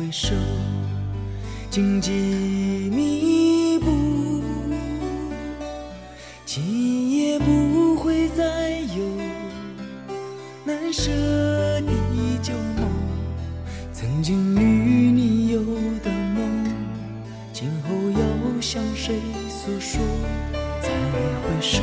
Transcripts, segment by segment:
回首荆棘密布今夜不会再有难舍的旧梦。曾经与你有的梦今后要向谁诉说？再回首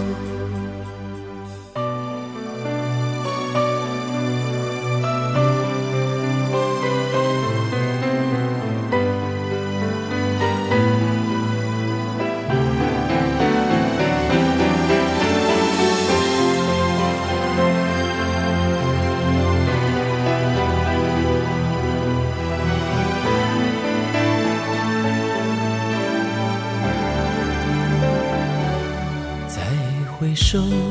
手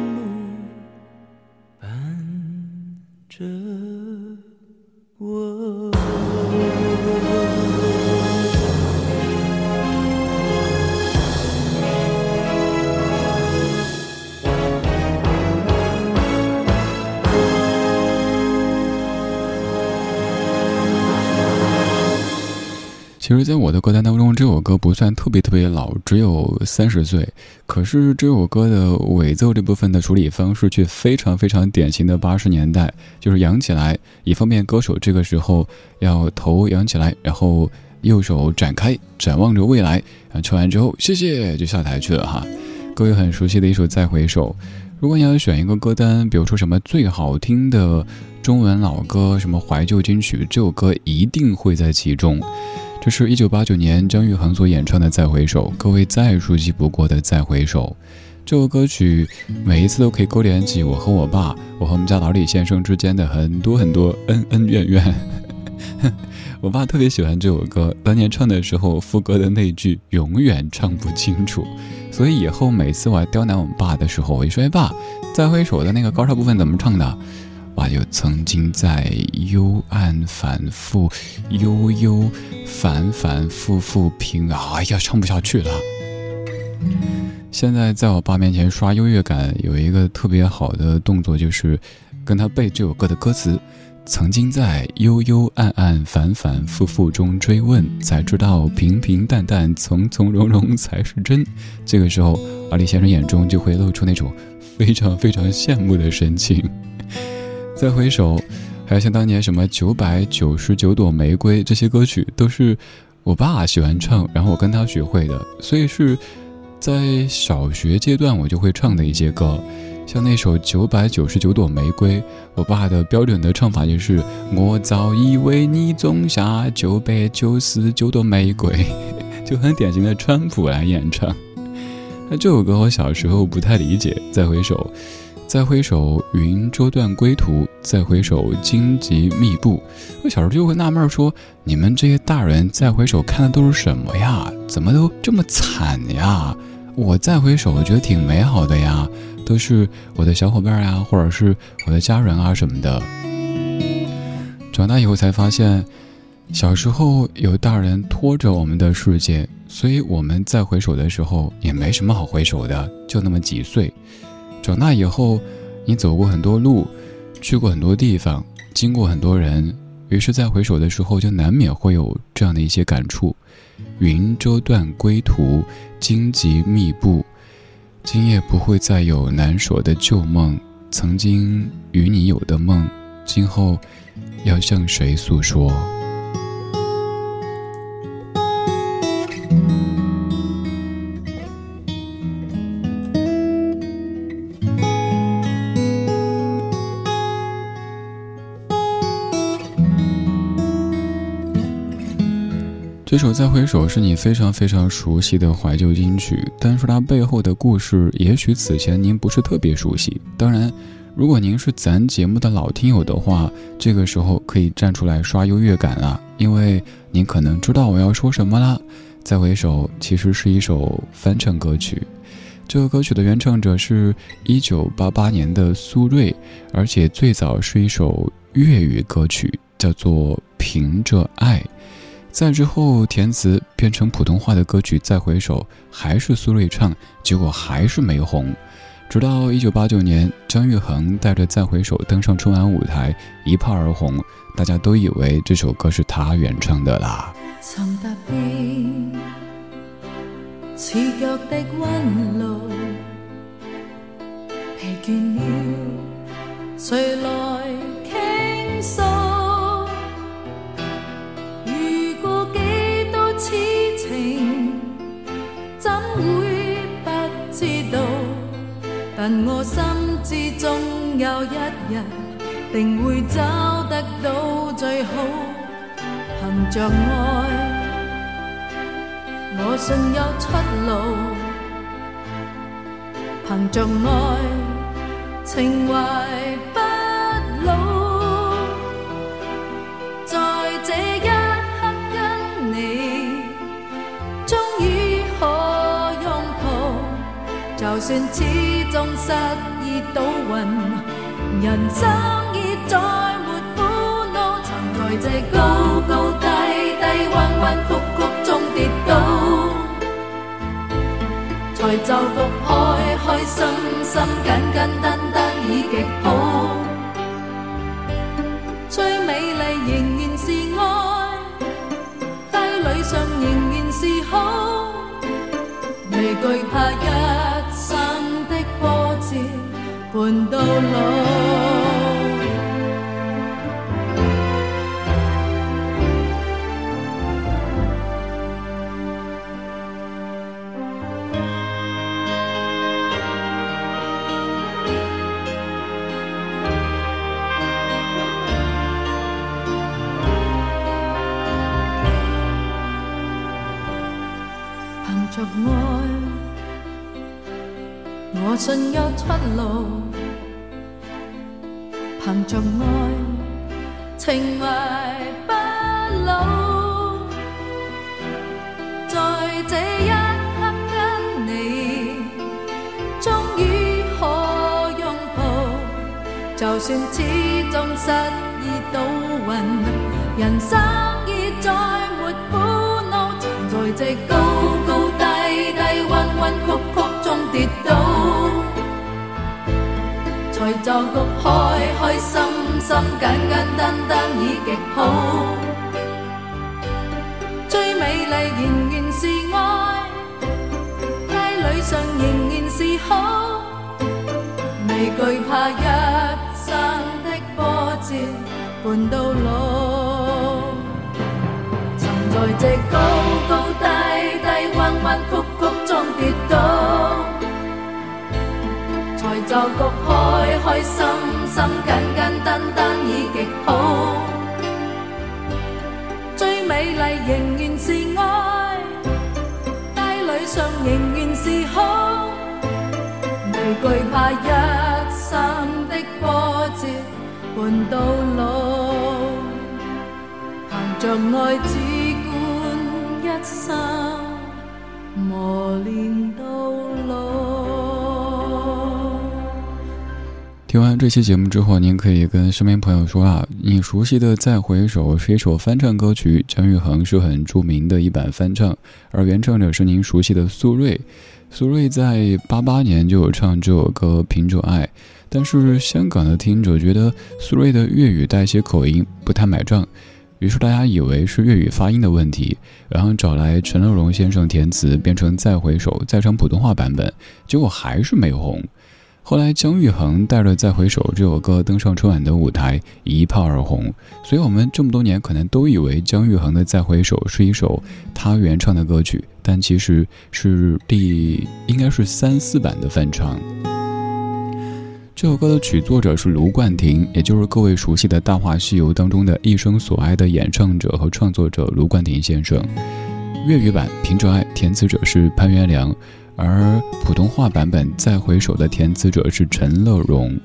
其实，在我的歌单当中，这首歌不算特别特别老，只有三十岁。可是，这首歌的尾奏这部分的处理方式却非常非常典型的八十年代，就是扬起来，以方便歌手这个时候要头扬起来，然后右手展开，展望着未来。啊，唱完之后，谢谢，就下台去了哈。各位很熟悉的一首《再回首》。如果你要选一个歌单，比如说什么最好听的中文老歌、什么怀旧金曲，这首歌一定会在其中。这是一九八九年姜育恒所演唱的《再回首》，各位再熟悉不过的《再回首》。这首歌曲每一次都可以勾连起我和我爸、我和我们家老李先生之间的很多很多恩恩怨怨。我爸特别喜欢这首歌，当年唱的时候，副歌的那句永远唱不清楚，所以以后每次我要刁难我们爸的时候，我就说：“哎爸，再回首的那个高潮部分怎么唱的？”啊就曾经在幽暗反复，悠悠反反复复平，哎呀，唱不下去了。现在在我爸面前刷优越感，有一个特别好的动作，就是跟他背这首歌的歌词。曾经在幽幽暗暗、反反复复中追问，才知道平平淡淡、从从容容才是真。这个时候，阿李先生眼中就会露出那种非常非常羡慕的神情。再回首，还有像当年什么九百九十九朵玫瑰这些歌曲，都是我爸喜欢唱，然后我跟他学会的，所以是在小学阶段我就会唱的一些歌。像那首《九百九十九朵玫瑰》，我爸的标准的唱法就是“我早已为你种下九百九十九朵玫瑰”，就很典型的川普来演唱。那这首歌我小时候不太理解。再回首，再回首，云遮断归途；再回首，荆棘密布。我小时候就会纳闷说：你们这些大人再回首看的都是什么呀？怎么都这么惨呀？我再回首，我觉得挺美好的呀。都是我的小伙伴呀，或者是我的家人啊什么的。长大以后才发现，小时候有大人拖着我们的世界，所以我们再回首的时候也没什么好回首的，就那么几岁。长大以后，你走过很多路，去过很多地方，经过很多人，于是再回首的时候，就难免会有这样的一些感触：云遮断归途，荆棘密布。今夜不会再有难舍的旧梦，曾经与你有的梦，今后要向谁诉说？这首《再回首》是你非常非常熟悉的怀旧金曲，但是它背后的故事，也许此前您不是特别熟悉。当然，如果您是咱节目的老听友的话，这个时候可以站出来刷优越感了，因为您可能知道我要说什么啦。《再回首》其实是一首翻唱歌曲，这个歌曲的原唱者是一九八八年的苏芮，而且最早是一首粤语歌曲，叫做《凭着爱》。在之后填词变成普通话的歌曲《再回首》，还是苏芮唱，结果还是没红。直到一九八九年，张玉恒带着《再回首》登上春晚舞台，一炮而红，大家都以为这首歌是他原唱的啦。曾踏，疲倦了，谁来倾诉？但我心知总有一日，定会找得到最好。凭着爱，我信有出路。凭着爱，情怀就算始。终失意倒运，人生已再没苦恼。曾在这高高低低、弯弯曲曲中跌倒，才就觉开开心心、简简单单已极好。最美丽仍然是爱，低里上仍然是好，未惧怕一。伴到老，凭着爱，我信有出路。凭着爱，情怀不老。在这一刻跟你，终于可拥抱。就算始终失意倒运，人生已再没苦恼。在这高高低低、弯弯曲曲中跌倒，才骤觉开开心心、简简单单已极好。最美丽仍然是爱，街里上仍然是好，未惧怕一生的波折伴到老。曾在这高高低低、弯弯曲曲中跌倒，才骤觉开开心心、简简单单已极好。最美丽仍然是爱，街里上仍然是好，未惧怕一生的波折伴到老，凭着爱只管一生听完这期节目之后，您可以跟身边朋友说啊，你熟悉的《再回首》是一首翻唱歌曲，姜育恒是很著名的一版翻唱，而原唱者是您熟悉的苏芮。苏芮在八八年就有唱这首歌《凭着爱》，但是香港的听者觉得苏芮的粤语带些口音，不太买账，于是大家以为是粤语发音的问题，然后找来陈乐融先生填词，变成《再回首》，再唱普通话版本，结果还是没红。后来，姜育恒带着《再回首》这首歌登上春晚的舞台，一炮而红。所以，我们这么多年可能都以为姜育恒的《再回首》是一首他原唱的歌曲，但其实是第应该是三四版的翻唱。这首歌的曲作者是卢冠廷，也就是各位熟悉的《大话西游》当中的一生所爱的演唱者和创作者卢冠廷先生。粤语版《凭着爱》填词者是潘元良。而普通话版本《再回首》的填词者是陈乐融。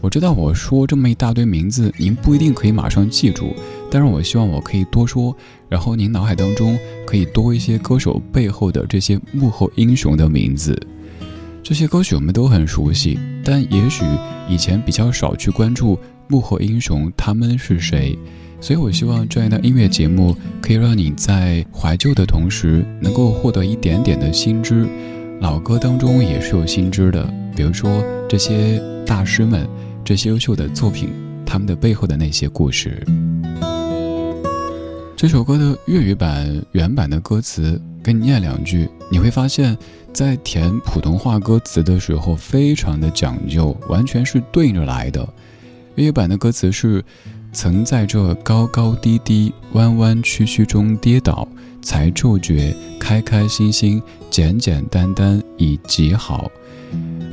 我知道我说这么一大堆名字，您不一定可以马上记住，但是我希望我可以多说，然后您脑海当中可以多一些歌手背后的这些幕后英雄的名字。这些歌曲我们都很熟悉，但也许以前比较少去关注幕后英雄他们是谁。所以我希望这样的音乐节目可以让你在怀旧的同时，能够获得一点点的新知。老歌当中也是有新知的，比如说这些大师们，这些优秀的作品，他们的背后的那些故事。这首歌的粤语版原版的歌词，给你念两句，你会发现在填普通话歌词的时候非常的讲究，完全是对着来的。粤语版的歌词是：曾在这高高低低、弯弯曲曲中跌倒。才触觉开开心心、简简单单已极好，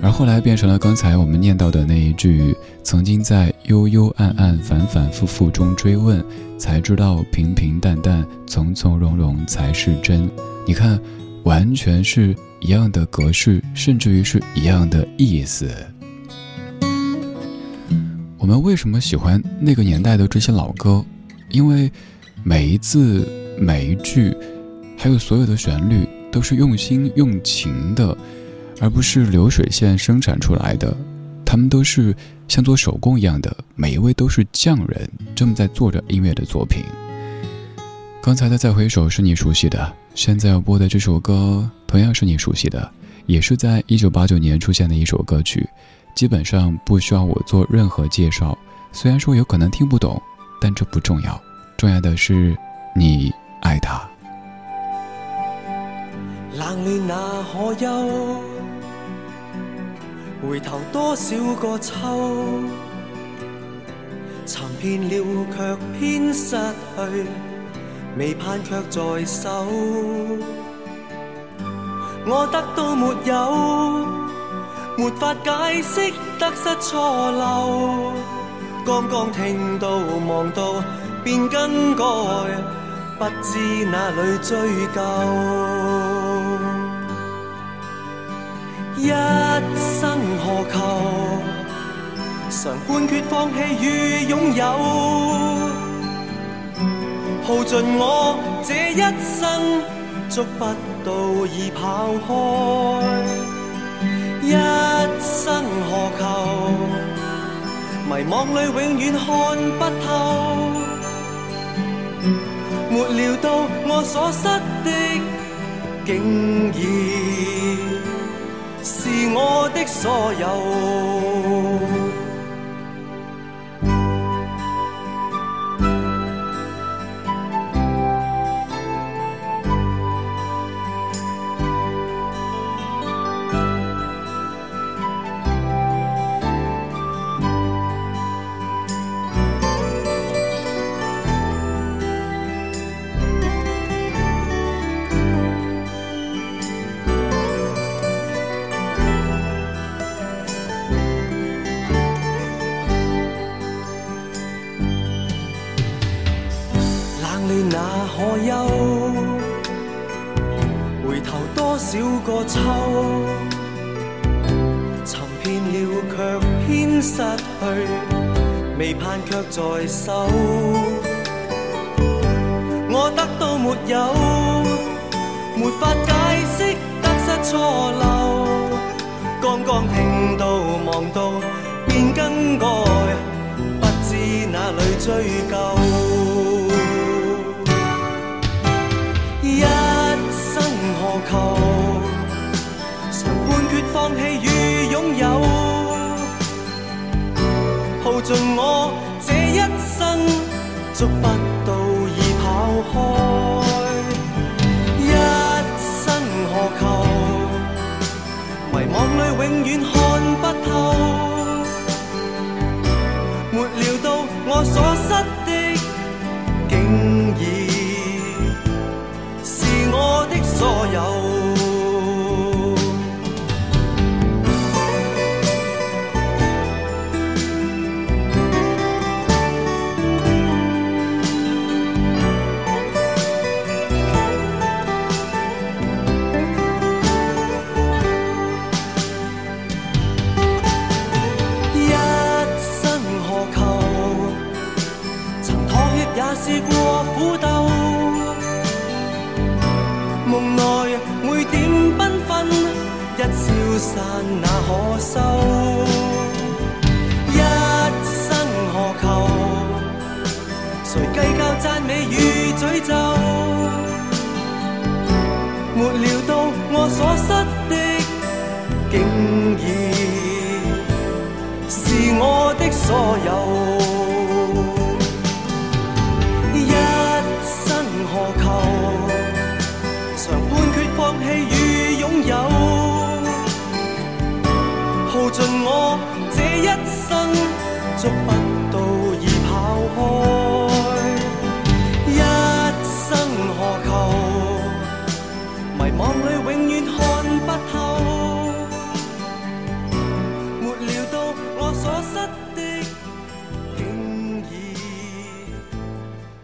而后来变成了刚才我们念到的那一句：曾经在幽幽暗暗、反反复复中追问，才知道平平淡淡、从从容容才是真。你看，完全是一样的格式，甚至于是一样的意思。我们为什么喜欢那个年代的这些老歌？因为每一字。每一句，还有所有的旋律，都是用心用情的，而不是流水线生产出来的。他们都是像做手工一样的，每一位都是匠人，正在做着音乐的作品。刚才的再回首是你熟悉的，现在要播的这首歌同样是你熟悉的，也是在一九八九年出现的一首歌曲，基本上不需要我做任何介绍。虽然说有可能听不懂，但这不重要，重要的是你。爱他。冷暖那可休？回头多少个秋？寻遍了却偏失去，未盼却在手。我得到没有？没法解释得失错漏。刚刚听到望到，便更改。不知哪里追究，一生何求？常判决放弃与拥有，耗尽我这一生，捉不到已跑开。一生何求？迷惘里永远看不透。没料到我所失的，竟已是我的所有。在手。我得到没有，没法解释得失错漏。刚刚听到望到便更改，不知哪里追究。一生何求？常判决放弃与拥有，耗尽我，捉不到已跑开。一生何求？迷惘里永远看不透。我的所有。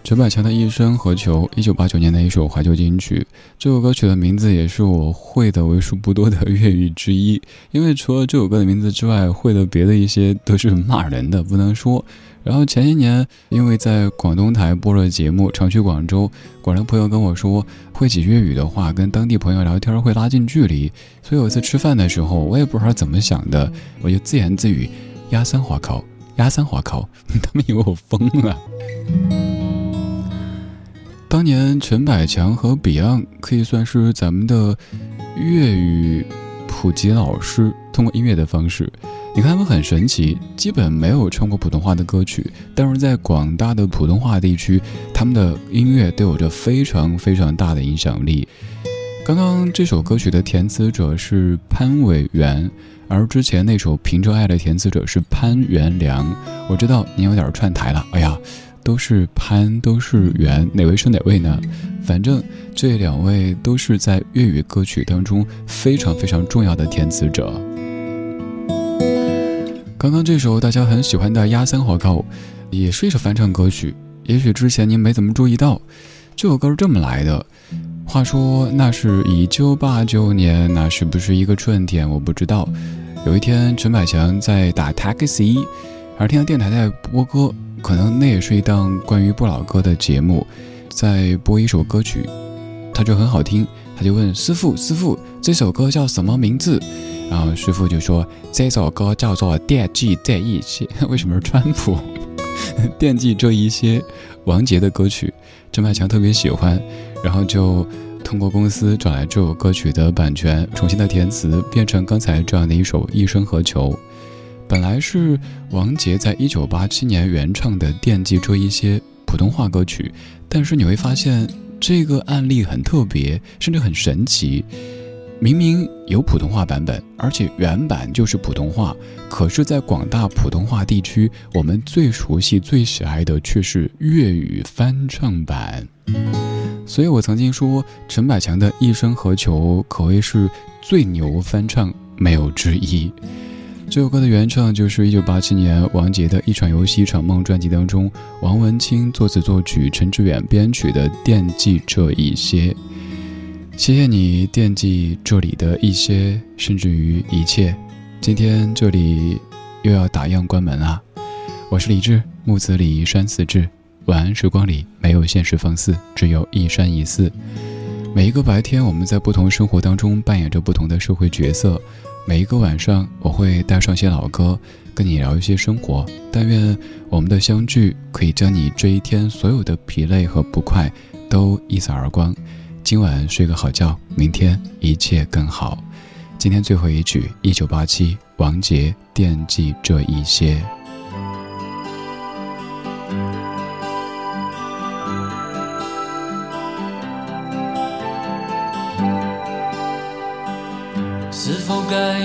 陈百强的一生何求？一九八九年的一首怀旧金曲。这首歌曲的名字也是我会的为数不多的粤语之一，因为除了这首歌的名字之外，会的别的一些都是骂人的，不能说。然后前些年，因为在广东台播了节目，常去广州，广州朋友跟我说，会几粤语的话，跟当地朋友聊天会拉近距离。所以有一次吃饭的时候，我也不知道怎么想的，我就自言自语：“鸭三华口，鸭三华口。”他们以为我疯了。当年陈百强和 Beyond 可以算是咱们的粤语普及老师，通过音乐的方式，你看他们很神奇，基本没有唱过普通话的歌曲，但是在广大的普通话地区，他们的音乐都有着非常非常大的影响力。刚刚这首歌曲的填词者是潘伟元，而之前那首《凭着爱》的填词者是潘元良。我知道你有点串台了，哎呀。都是潘，都是元，哪位是哪位呢？反正这两位都是在粤语歌曲当中非常非常重要的填词者。刚刚这首大家很喜欢的《压三火高》，也是一首翻唱歌曲。也许之前您没怎么注意到，这首歌是这么来的：话说那是一九八九年，那是不是一个春天？我不知道。有一天，陈百强在打 taxi，而听到电台在播歌，可能那也是一档关于不老歌的节目，在播一首歌曲，他就很好听，他就问师傅：“师傅，这首歌叫什么名字？”然后师傅就说：“这首歌叫做《惦记这一些》。为什么是川普？惦记这一些，王杰的歌曲，陈百强特别喜欢，然后就。通过公司找来这首歌曲的版权，重新的填词，变成刚才这样的一首《一生何求》。本来是王杰在一九八七年原唱的《惦记这一些》普通话歌曲，但是你会发现这个案例很特别，甚至很神奇。明明有普通话版本，而且原版就是普通话，可是，在广大普通话地区，我们最熟悉、最喜爱的却是粤语翻唱版。所以我曾经说，陈百强的一生何求可谓是最牛翻唱，没有之一。这首歌的原唱就是1987年王杰的一场游戏一场梦专辑当中，王文清作词作曲，陈志远编曲的《惦记这一些》。谢谢你惦记这里的一些，甚至于一切。今天这里又要打烊关门了。我是李志，木子李山寺志。晚安，时光里没有现实放肆，只有一山一寺。每一个白天，我们在不同生活当中扮演着不同的社会角色。每一个晚上，我会带上些老歌，跟你聊一些生活。但愿我们的相聚，可以将你这一天所有的疲累和不快都一扫而光。今晚睡个好觉，明天一切更好。今天最后一曲，一九八七，王杰惦记这一些。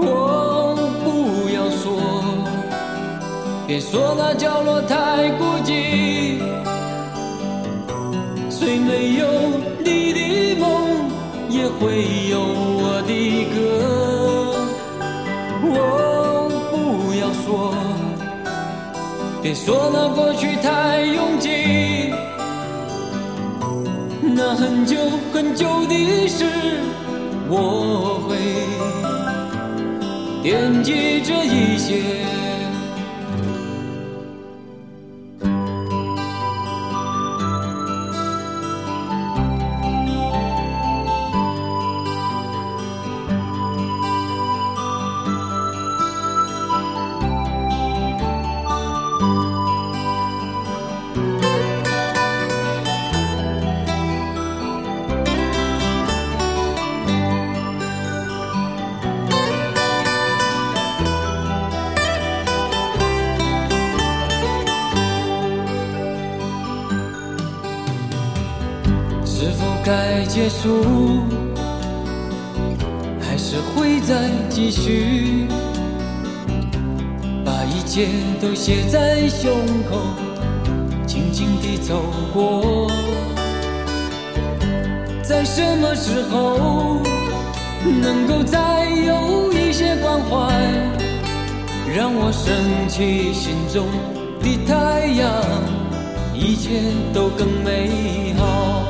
我不要说别说那角落太孤寂，虽没有你的梦，也会有我的歌。我，不要说，别说那过去太拥挤，那很久很久的事，我会惦记着一些。写在胸口，静静地走过。在什么时候能够再有一些关怀，让我升起心中的太阳，一切都更美好。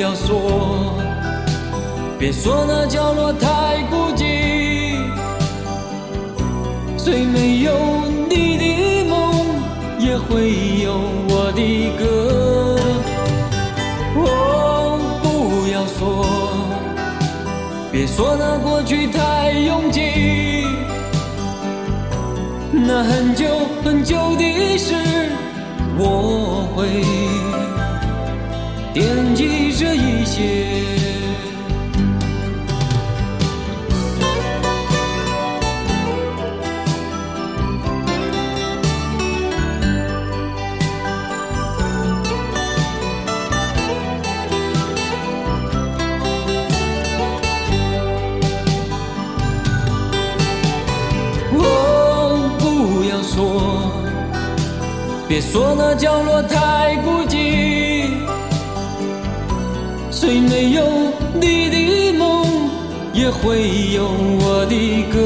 要说，别说那角落太孤虽没有你的梦，也会有我的歌。哦，不要说，别说那过去太拥挤。那很久很久的事，我会。惦记着一些。说那角落太孤寂，虽没有你的梦，也会有我的歌。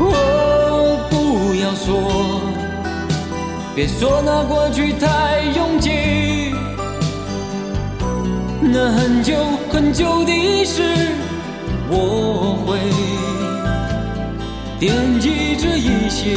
哦，不要说，别说那过去太拥挤，那很久很久的事，我会惦记着一些。